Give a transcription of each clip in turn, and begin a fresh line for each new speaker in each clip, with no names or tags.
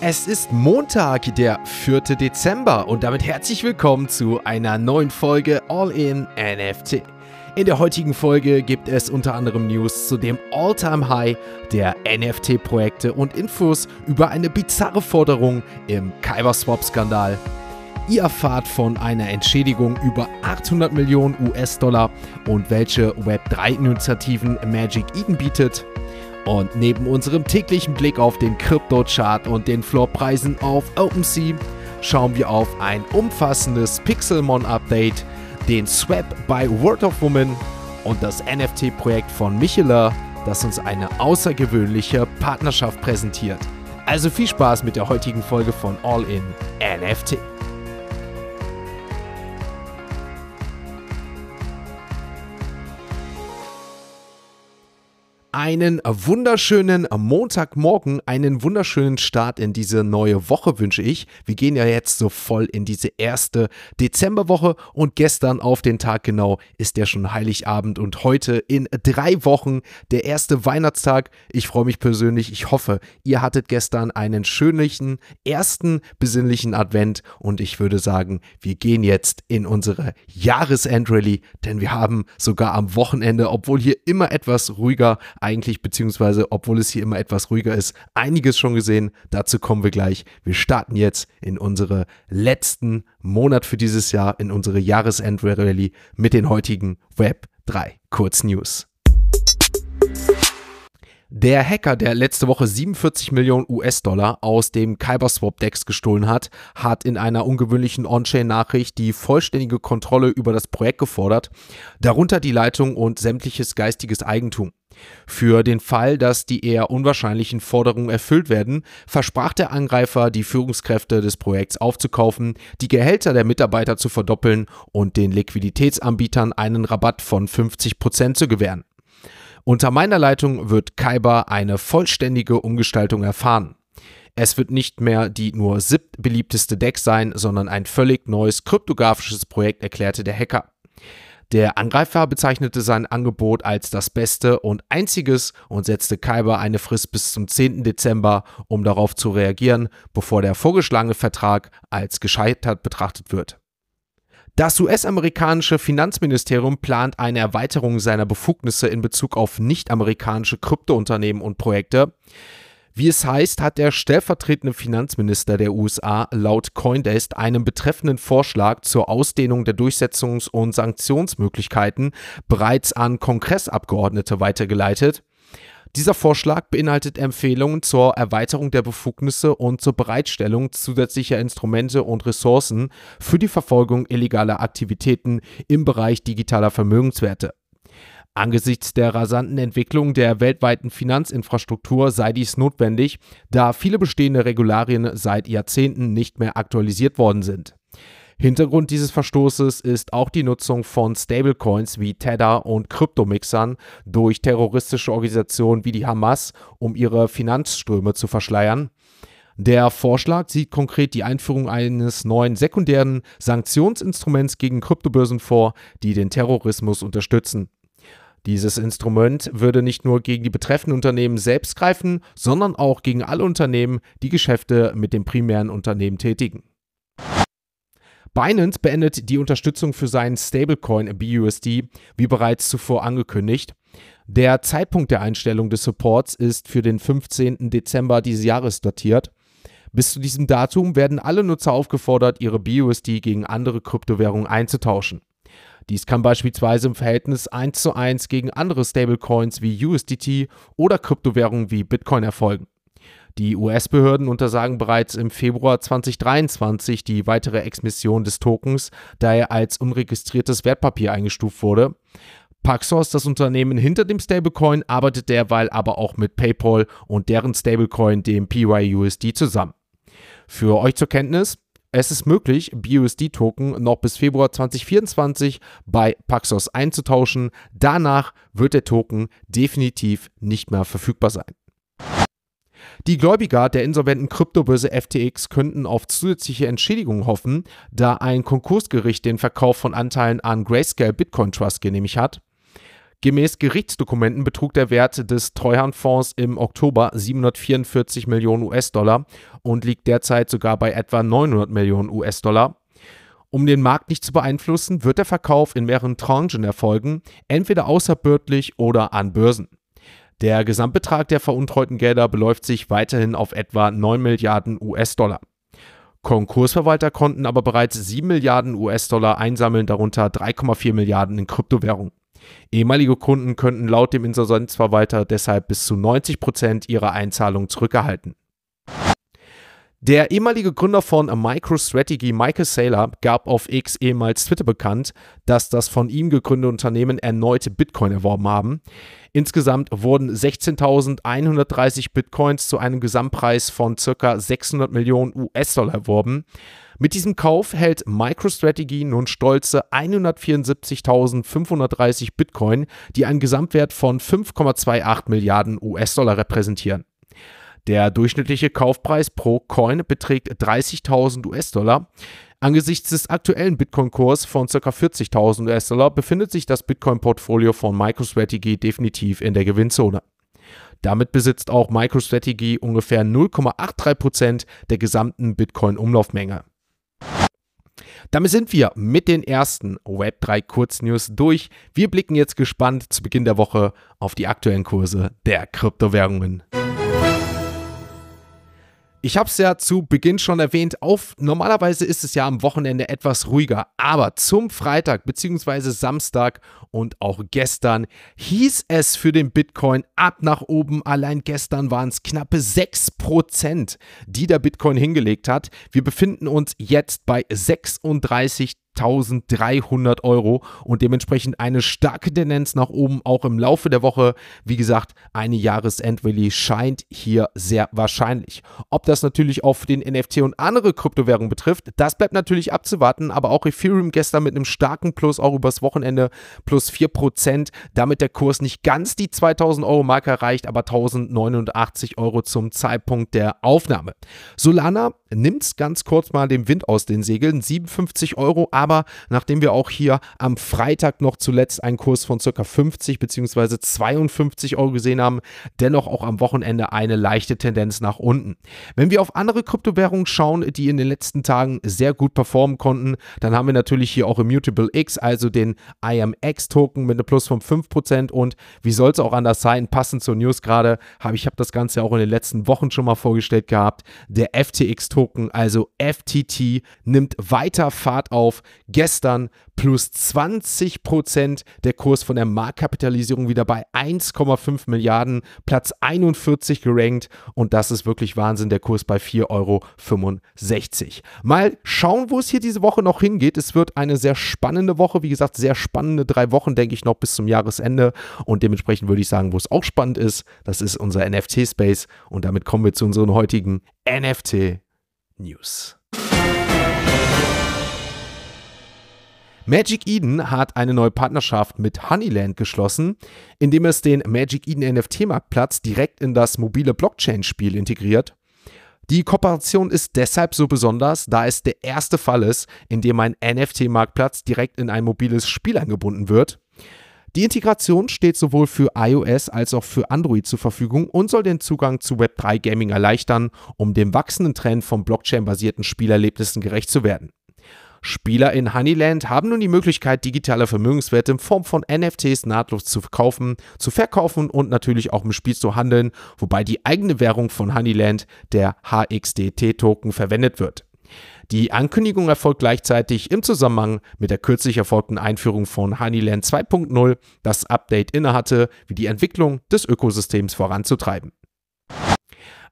Es ist Montag, der 4. Dezember und damit herzlich willkommen zu einer neuen Folge All in NFT. In der heutigen Folge gibt es unter anderem News zu dem All-Time-High der NFT-Projekte und Infos über eine bizarre Forderung im Kyberswap-Skandal. Ihr erfahrt von einer Entschädigung über 800 Millionen US-Dollar und welche Web3-Initiativen Magic Eden bietet. Und neben unserem täglichen Blick auf den Krypto-Chart und den Floorpreisen auf OpenSea schauen wir auf ein umfassendes Pixelmon-Update, den Swap bei World of Woman und das NFT-Projekt von Michela, das uns eine außergewöhnliche Partnerschaft präsentiert. Also viel Spaß mit der heutigen Folge von All in NFT. Einen wunderschönen Montagmorgen, einen wunderschönen Start in diese neue Woche wünsche ich. Wir gehen ja jetzt so voll in diese erste Dezemberwoche und gestern auf den Tag genau ist ja schon Heiligabend und heute in drei Wochen der erste Weihnachtstag. Ich freue mich persönlich. Ich hoffe, ihr hattet gestern einen schönlichen ersten besinnlichen Advent und ich würde sagen, wir gehen jetzt in unsere Jahresendrallye, denn wir haben sogar am Wochenende, obwohl hier immer etwas ruhiger eigentlich, beziehungsweise obwohl es hier immer etwas ruhiger ist, einiges schon gesehen. Dazu kommen wir gleich. Wir starten jetzt in unsere letzten Monat für dieses Jahr, in unsere Jahresend-Rallye mit den heutigen Web 3 Kurznews. Der Hacker, der letzte Woche 47 Millionen US-Dollar aus dem Kyberswap-Dex gestohlen hat, hat in einer ungewöhnlichen On-Chain-Nachricht die vollständige Kontrolle über das Projekt gefordert, darunter die Leitung und sämtliches geistiges Eigentum. Für den Fall, dass die eher unwahrscheinlichen Forderungen erfüllt werden, versprach der Angreifer, die Führungskräfte des Projekts aufzukaufen, die Gehälter der Mitarbeiter zu verdoppeln und den Liquiditätsanbietern einen Rabatt von 50% zu gewähren. Unter meiner Leitung wird Kyber eine vollständige Umgestaltung erfahren. Es wird nicht mehr die nur siebtbeliebteste Deck sein, sondern ein völlig neues kryptografisches Projekt, erklärte der Hacker. Der Angreifer bezeichnete sein Angebot als das beste und einziges und setzte Kyber eine Frist bis zum 10. Dezember, um darauf zu reagieren, bevor der vorgeschlagene Vertrag als gescheitert betrachtet wird. Das US-amerikanische Finanzministerium plant eine Erweiterung seiner Befugnisse in Bezug auf nicht-amerikanische Kryptounternehmen und Projekte. Wie es heißt, hat der stellvertretende Finanzminister der USA laut Coindesk einen betreffenden Vorschlag zur Ausdehnung der Durchsetzungs- und Sanktionsmöglichkeiten bereits an Kongressabgeordnete weitergeleitet. Dieser Vorschlag beinhaltet Empfehlungen zur Erweiterung der Befugnisse und zur Bereitstellung zusätzlicher Instrumente und Ressourcen für die Verfolgung illegaler Aktivitäten im Bereich digitaler Vermögenswerte. Angesichts der rasanten Entwicklung der weltweiten Finanzinfrastruktur sei dies notwendig, da viele bestehende Regularien seit Jahrzehnten nicht mehr aktualisiert worden sind. Hintergrund dieses Verstoßes ist auch die Nutzung von Stablecoins wie Tether und Kryptomixern durch terroristische Organisationen wie die Hamas, um ihre Finanzströme zu verschleiern. Der Vorschlag sieht konkret die Einführung eines neuen sekundären Sanktionsinstruments gegen Kryptobörsen vor, die den Terrorismus unterstützen. Dieses Instrument würde nicht nur gegen die betreffenden Unternehmen selbst greifen, sondern auch gegen alle Unternehmen, die Geschäfte mit dem primären Unternehmen tätigen. Binance beendet die Unterstützung für seinen Stablecoin BUSD, wie bereits zuvor angekündigt. Der Zeitpunkt der Einstellung des Supports ist für den 15. Dezember dieses Jahres datiert. Bis zu diesem Datum werden alle Nutzer aufgefordert, ihre BUSD gegen andere Kryptowährungen einzutauschen. Dies kann beispielsweise im Verhältnis 1 zu 1 gegen andere Stablecoins wie USDT oder Kryptowährungen wie Bitcoin erfolgen. Die US-Behörden untersagen bereits im Februar 2023 die weitere Exmission des Tokens, da er als unregistriertes Wertpapier eingestuft wurde. Paxos, das Unternehmen hinter dem Stablecoin, arbeitet derweil aber auch mit PayPal und deren Stablecoin, dem PYUSD, zusammen. Für euch zur Kenntnis, es ist möglich, BUSD-Token noch bis Februar 2024 bei Paxos einzutauschen. Danach wird der Token definitiv nicht mehr verfügbar sein. Die Gläubiger der insolventen Kryptobörse FTX könnten auf zusätzliche Entschädigungen hoffen, da ein Konkursgericht den Verkauf von Anteilen an Grayscale Bitcoin Trust genehmigt hat. Gemäß Gerichtsdokumenten betrug der Wert des Treuhandfonds im Oktober 744 Millionen US-Dollar und liegt derzeit sogar bei etwa 900 Millionen US-Dollar. Um den Markt nicht zu beeinflussen, wird der Verkauf in mehreren Tranchen erfolgen, entweder außerbördlich oder an Börsen. Der Gesamtbetrag der veruntreuten Gelder beläuft sich weiterhin auf etwa 9 Milliarden US-Dollar. Konkursverwalter konnten aber bereits 7 Milliarden US-Dollar einsammeln, darunter 3,4 Milliarden in Kryptowährungen. Ehemalige Kunden könnten laut dem Insolvenzverwalter deshalb bis zu 90 Prozent ihrer Einzahlung zurückerhalten. Der ehemalige Gründer von MicroStrategy, Michael Saylor, gab auf X ehemals Twitter bekannt, dass das von ihm gegründete Unternehmen erneut Bitcoin erworben haben. Insgesamt wurden 16.130 Bitcoins zu einem Gesamtpreis von ca. 600 Millionen US-Dollar erworben. Mit diesem Kauf hält MicroStrategy nun stolze 174.530 Bitcoin, die einen Gesamtwert von 5,28 Milliarden US-Dollar repräsentieren. Der durchschnittliche Kaufpreis pro Coin beträgt 30.000 US-Dollar. Angesichts des aktuellen Bitcoin-Kurs von ca. 40.000 US-Dollar befindet sich das Bitcoin-Portfolio von MicroStrategy definitiv in der Gewinnzone. Damit besitzt auch MicroStrategy ungefähr 0,83% der gesamten Bitcoin-Umlaufmenge. Damit sind wir mit den ersten Web3 Kurznews durch. Wir blicken jetzt gespannt zu Beginn der Woche auf die aktuellen Kurse der Kryptowährungen. Ich habe es ja zu Beginn schon erwähnt, auf normalerweise ist es ja am Wochenende etwas ruhiger, aber zum Freitag bzw. Samstag und auch gestern hieß es für den Bitcoin ab nach oben. Allein gestern waren es knappe 6%, die der Bitcoin hingelegt hat. Wir befinden uns jetzt bei 36 1300 Euro und dementsprechend eine starke Tendenz nach oben auch im Laufe der Woche. Wie gesagt, eine Jahresendrally scheint hier sehr wahrscheinlich. Ob das natürlich auch für den NFT und andere Kryptowährungen betrifft, das bleibt natürlich abzuwarten, aber auch Ethereum gestern mit einem starken Plus auch übers Wochenende plus 4%, damit der Kurs nicht ganz die 2000 Euro Marke erreicht, aber 1089 Euro zum Zeitpunkt der Aufnahme. Solana nimmt ganz kurz mal den Wind aus den Segeln, 57 Euro, aber aber nachdem wir auch hier am Freitag noch zuletzt einen Kurs von ca. 50 bzw. 52 Euro gesehen haben, dennoch auch am Wochenende eine leichte Tendenz nach unten. Wenn wir auf andere Kryptowährungen schauen, die in den letzten Tagen sehr gut performen konnten, dann haben wir natürlich hier auch Immutable X, also den IMX-Token mit einem Plus von 5% und wie soll es auch anders sein, passend zur News gerade, habe ich habe das Ganze auch in den letzten Wochen schon mal vorgestellt gehabt, der FTX-Token, also FTT, nimmt weiter Fahrt auf, Gestern plus 20 Prozent der Kurs von der Marktkapitalisierung wieder bei 1,5 Milliarden, Platz 41 gerankt und das ist wirklich Wahnsinn, der Kurs bei 4,65 Euro. Mal schauen, wo es hier diese Woche noch hingeht. Es wird eine sehr spannende Woche, wie gesagt, sehr spannende drei Wochen, denke ich, noch bis zum Jahresende und dementsprechend würde ich sagen, wo es auch spannend ist, das ist unser NFT-Space und damit kommen wir zu unseren heutigen NFT-News. Magic Eden hat eine neue Partnerschaft mit Honeyland geschlossen, indem es den Magic Eden NFT-Marktplatz direkt in das mobile Blockchain-Spiel integriert. Die Kooperation ist deshalb so besonders, da es der erste Fall ist, in dem ein NFT-Marktplatz direkt in ein mobiles Spiel eingebunden wird. Die Integration steht sowohl für iOS als auch für Android zur Verfügung und soll den Zugang zu Web3 Gaming erleichtern, um dem wachsenden Trend von Blockchain-basierten Spielerlebnissen gerecht zu werden. Spieler in Honeyland haben nun die Möglichkeit, digitale Vermögenswerte in Form von NFTs nahtlos zu kaufen, zu verkaufen und natürlich auch im Spiel zu handeln, wobei die eigene Währung von Honeyland, der HXDT-Token, verwendet wird. Die Ankündigung erfolgt gleichzeitig im Zusammenhang mit der kürzlich erfolgten Einführung von Honeyland 2.0, das Update innehatte, wie die Entwicklung des Ökosystems voranzutreiben.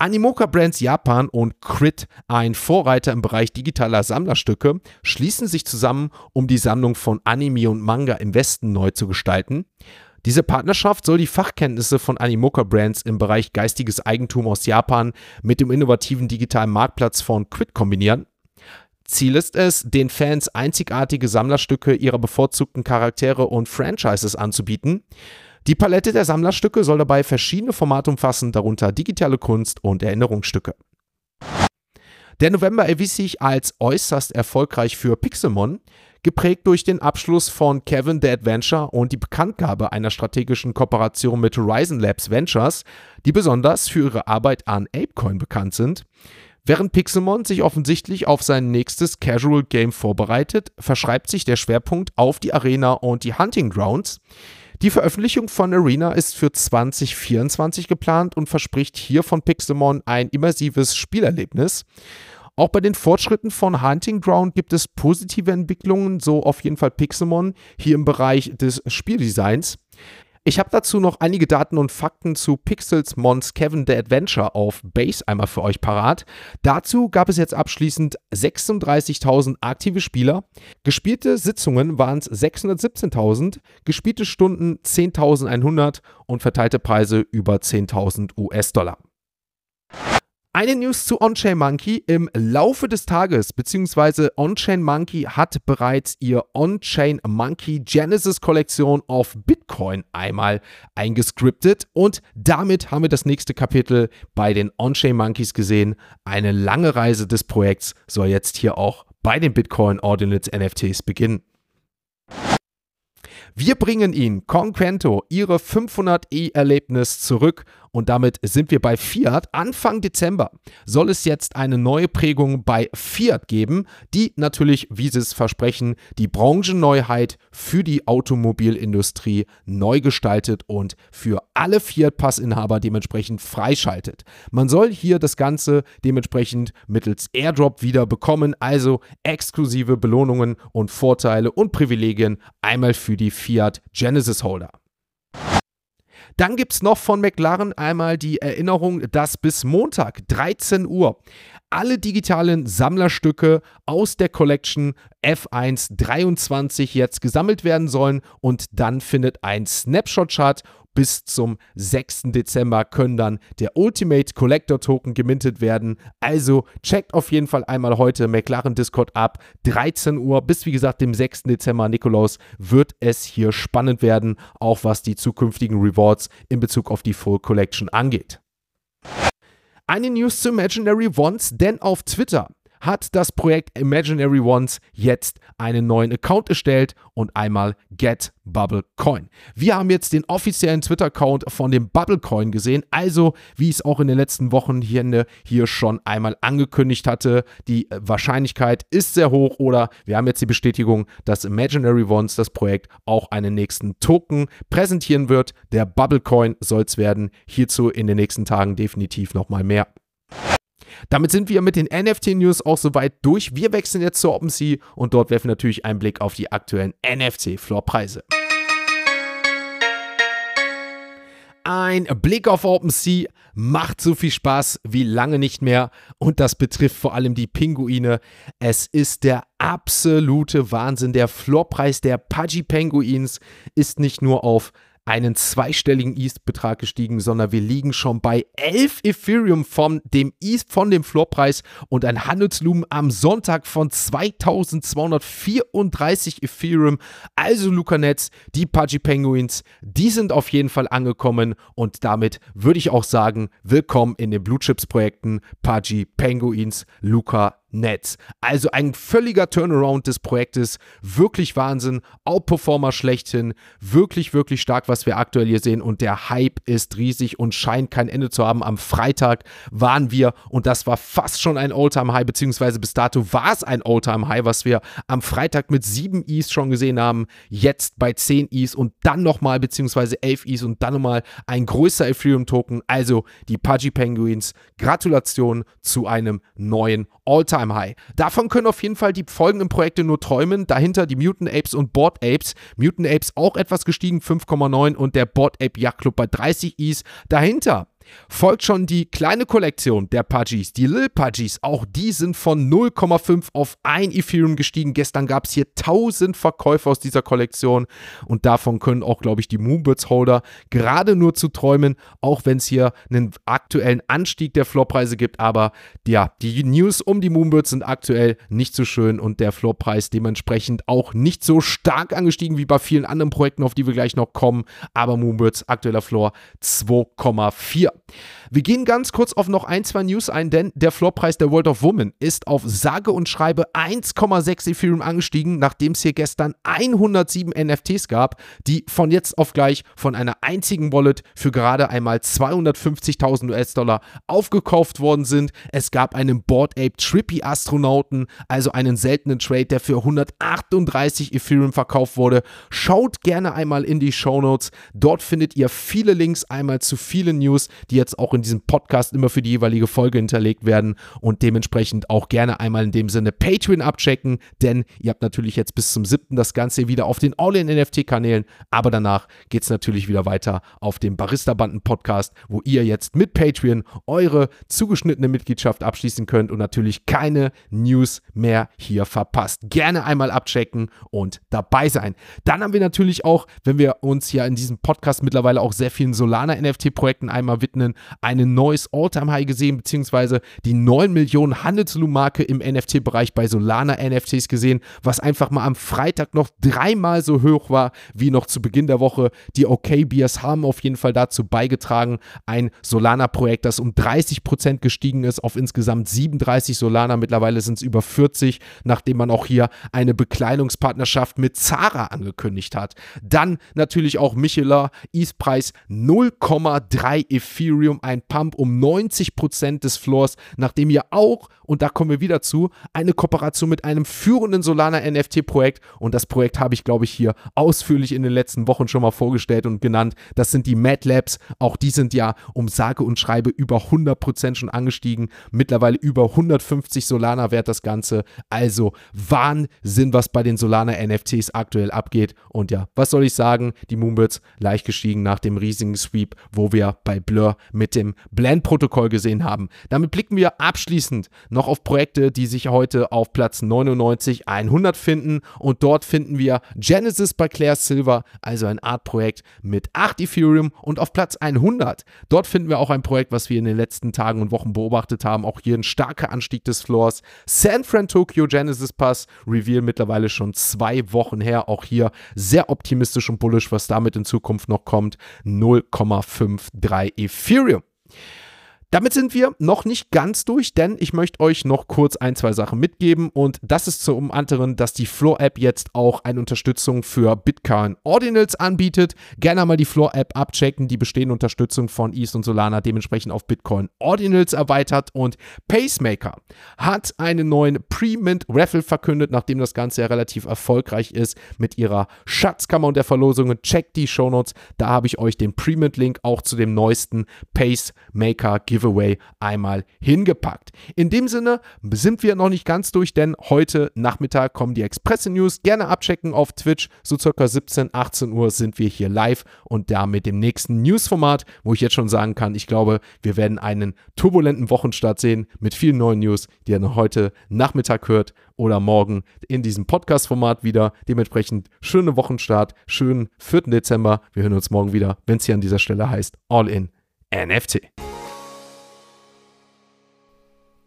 Animoca Brands Japan und Crit, ein Vorreiter im Bereich digitaler Sammlerstücke, schließen sich zusammen, um die Sammlung von Anime und Manga im Westen neu zu gestalten. Diese Partnerschaft soll die Fachkenntnisse von Animoca Brands im Bereich geistiges Eigentum aus Japan mit dem innovativen digitalen Marktplatz von Quid kombinieren. Ziel ist es, den Fans einzigartige Sammlerstücke ihrer bevorzugten Charaktere und Franchises anzubieten. Die Palette der Sammlerstücke soll dabei verschiedene Formate umfassen, darunter digitale Kunst und Erinnerungsstücke. Der November erwies sich als äußerst erfolgreich für Pixelmon. geprägt durch den Abschluss von Kevin the Adventure und die Bekanntgabe einer strategischen Kooperation mit Horizon Labs Ventures, die besonders für ihre Arbeit an Apecoin bekannt sind. Während Pixelmon sich offensichtlich auf sein nächstes Casual Game vorbereitet, verschreibt sich der Schwerpunkt auf die Arena und die Hunting Grounds. Die Veröffentlichung von Arena ist für 2024 geplant und verspricht hier von Pixelmon ein immersives Spielerlebnis. Auch bei den Fortschritten von Hunting Ground gibt es positive Entwicklungen, so auf jeden Fall Pixelmon hier im Bereich des Spieldesigns. Ich habe dazu noch einige Daten und Fakten zu Pixels Mons Kevin the Adventure auf Base einmal für euch parat. Dazu gab es jetzt abschließend 36.000 aktive Spieler. Gespielte Sitzungen waren es 617.000, gespielte Stunden 10.100 und verteilte Preise über 10.000 US-Dollar. Eine News zu OnChain Monkey. Im Laufe des Tages, beziehungsweise OnChain Monkey hat bereits ihr OnChain Monkey Genesis Kollektion auf Bitcoin einmal eingescriptet und damit haben wir das nächste Kapitel bei den OnChain Monkeys gesehen. Eine lange Reise des Projekts soll jetzt hier auch bei den Bitcoin Ordinals NFTs beginnen. Wir bringen Ihnen Conquento Ihre 500e-Erlebnis zurück und damit sind wir bei Fiat. Anfang Dezember soll es jetzt eine neue Prägung bei Fiat geben, die natürlich, wie sie es versprechen, die Branchenneuheit für die Automobilindustrie neu gestaltet und für alle Fiat-Passinhaber dementsprechend freischaltet. Man soll hier das Ganze dementsprechend mittels Airdrop wieder bekommen, also exklusive Belohnungen und Vorteile und Privilegien einmal für die Fiat Genesis Holder. Dann gibt es noch von McLaren einmal die Erinnerung, dass bis Montag 13 Uhr alle digitalen Sammlerstücke aus der Collection F1 23 jetzt gesammelt werden sollen. Und dann findet ein Snapshot-Chart bis zum 6. Dezember können dann der Ultimate Collector Token gemintet werden. Also checkt auf jeden Fall einmal heute McLaren Discord ab. 13 Uhr bis wie gesagt dem 6. Dezember, Nikolaus, wird es hier spannend werden, auch was die zukünftigen Rewards in Bezug auf die Full Collection angeht. Eine News zu Imaginary Ones, denn auf Twitter hat das Projekt Imaginary Ones jetzt einen neuen Account erstellt und einmal Get Bubble Coin. Wir haben jetzt den offiziellen Twitter-Account von dem Bubble Coin gesehen, also wie ich es auch in den letzten Wochen hier, ne, hier schon einmal angekündigt hatte, die äh, Wahrscheinlichkeit ist sehr hoch oder wir haben jetzt die Bestätigung, dass Imaginary Ones, das Projekt, auch einen nächsten Token präsentieren wird. Der Bubble Coin soll es werden. Hierzu in den nächsten Tagen definitiv nochmal mehr. Damit sind wir mit den NFT-News auch soweit durch. Wir wechseln jetzt zur OpenSea und dort werfen natürlich einen Blick auf die aktuellen NFC-Floorpreise. Ein Blick auf OpenSea macht so viel Spaß wie lange nicht mehr und das betrifft vor allem die Pinguine. Es ist der absolute Wahnsinn. Der Floorpreis der Pudgy Penguins ist nicht nur auf einen zweistelligen ETH-Betrag gestiegen, sondern wir liegen schon bei 11 Ethereum von dem ETH, von dem Floorpreis und ein Handelslumen am Sonntag von 2234 Ethereum. Also Luca Netz, die Pudgy Penguins, die sind auf jeden Fall angekommen und damit würde ich auch sagen, willkommen in den Blue Chips Projekten Pudgy Penguins, Luca Netz. Also ein völliger Turnaround des Projektes. Wirklich Wahnsinn. Outperformer schlechthin. Wirklich, wirklich stark, was wir aktuell hier sehen. Und der Hype ist riesig und scheint kein Ende zu haben. Am Freitag waren wir, und das war fast schon ein All-Time-High, beziehungsweise bis dato war es ein All-Time-High, was wir am Freitag mit 7 E's schon gesehen haben. Jetzt bei 10 E's und dann nochmal, beziehungsweise 11 E's und dann nochmal ein größer Ethereum-Token. Also die Pudgy Penguins. Gratulation zu einem neuen All-Time High. Davon können auf jeden Fall die folgenden Projekte nur träumen. Dahinter die Mutant Apes und Board Apes. Mutant Apes auch etwas gestiegen, 5,9 und der Board Ape Yacht Club bei 30 Is. Dahinter folgt schon die kleine Kollektion der Pudgies, die Lil Pudgies. Auch die sind von 0,5 auf 1 Ethereum gestiegen. Gestern gab es hier 1000 Verkäufe aus dieser Kollektion und davon können auch, glaube ich, die Moonbirds Holder gerade nur zu träumen, auch wenn es hier einen aktuellen Anstieg der Floorpreise gibt. Aber ja, die News um die Moonbirds sind aktuell nicht so schön und der Floorpreis dementsprechend auch nicht so stark angestiegen wie bei vielen anderen Projekten, auf die wir gleich noch kommen. Aber Moonbirds aktueller Floor 2,4. Wir gehen ganz kurz auf noch ein, zwei News ein, denn der Floorpreis der World of Woman ist auf sage und schreibe 1,6 Ethereum angestiegen, nachdem es hier gestern 107 NFTs gab, die von jetzt auf gleich von einer einzigen Wallet für gerade einmal 250.000 US-Dollar aufgekauft worden sind. Es gab einen Board Ape Trippy Astronauten, also einen seltenen Trade, der für 138 Ethereum verkauft wurde. Schaut gerne einmal in die Show Notes. Dort findet ihr viele Links einmal zu vielen News, die jetzt auch in diesem Podcast immer für die jeweilige Folge hinterlegt werden und dementsprechend auch gerne einmal in dem Sinne Patreon abchecken, denn ihr habt natürlich jetzt bis zum 7. das Ganze wieder auf den All-in-NFT-Kanälen, aber danach geht es natürlich wieder weiter auf dem Barista-Banden-Podcast, wo ihr jetzt mit Patreon eure zugeschnittene Mitgliedschaft abschließen könnt und natürlich keine News mehr hier verpasst. Gerne einmal abchecken und dabei sein. Dann haben wir natürlich auch, wenn wir uns ja in diesem Podcast mittlerweile auch sehr vielen Solana-NFT-Projekten einmal widmen, ein neues All-Time-High gesehen, beziehungsweise die 9 Millionen Handelsvolumenmarke im NFT-Bereich bei Solana-NFTs gesehen, was einfach mal am Freitag noch dreimal so hoch war wie noch zu Beginn der Woche. Die OK-Beers haben auf jeden Fall dazu beigetragen, ein Solana-Projekt, das um 30% gestiegen ist auf insgesamt 37 Solana. Mittlerweile sind es über 40, nachdem man auch hier eine Bekleidungspartnerschaft mit Zara angekündigt hat. Dann natürlich auch Michela, ETH-Preis 0,3 Ethereum, ein Pump um 90% des Floors, nachdem ihr auch, und da kommen wir wieder zu, eine Kooperation mit einem führenden Solana NFT-Projekt und das Projekt habe ich, glaube ich, hier ausführlich in den letzten Wochen schon mal vorgestellt und genannt. Das sind die Mad Labs. Auch die sind ja um sage und schreibe über 100% schon angestiegen. Mittlerweile über 150 Solana wert das Ganze. Also Wahnsinn, was bei den Solana NFTs aktuell abgeht. Und ja, was soll ich sagen? Die Moonbirds leicht gestiegen nach dem riesigen Sweep, wo wir bei Blur mit dem Blend-Protokoll gesehen haben. Damit blicken wir abschließend noch auf Projekte, die sich heute auf Platz 99, 100 finden. Und dort finden wir Genesis bei Claire Silver, also ein Art-Projekt mit 8 Ethereum. Und auf Platz 100, dort finden wir auch ein Projekt, was wir in den letzten Tagen und Wochen beobachtet haben. Auch hier ein starker Anstieg des Floors. San Fran Tokyo Genesis Pass, Reveal mittlerweile schon zwei Wochen her. Auch hier sehr optimistisch und bullish, was damit in Zukunft noch kommt. 0,53 Ethereum. Furium. Damit sind wir noch nicht ganz durch, denn ich möchte euch noch kurz ein, zwei Sachen mitgeben und das ist zum anderen, dass die Floor-App jetzt auch eine Unterstützung für Bitcoin Ordinals anbietet. Gerne mal die Floor-App abchecken, die bestehende Unterstützung von ETH und Solana dementsprechend auf Bitcoin Ordinals erweitert und Pacemaker hat einen neuen Pre-Mint Raffle verkündet, nachdem das Ganze ja relativ erfolgreich ist mit ihrer Schatzkammer und der Verlosungen. Checkt die Shownotes, da habe ich euch den Pre-Mint-Link auch zu dem neuesten Pacemaker Giveaway einmal hingepackt. In dem Sinne sind wir noch nicht ganz durch, denn heute Nachmittag kommen die Express News. Gerne abchecken auf Twitch. So circa 17, 18 Uhr sind wir hier live und da mit dem nächsten News-Format, wo ich jetzt schon sagen kann, ich glaube, wir werden einen turbulenten Wochenstart sehen mit vielen neuen News, die ihr heute Nachmittag hört oder morgen in diesem Podcast-Format wieder. Dementsprechend schöne Wochenstart, schönen 4. Dezember. Wir hören uns morgen wieder, wenn es hier an dieser Stelle heißt All in NFT.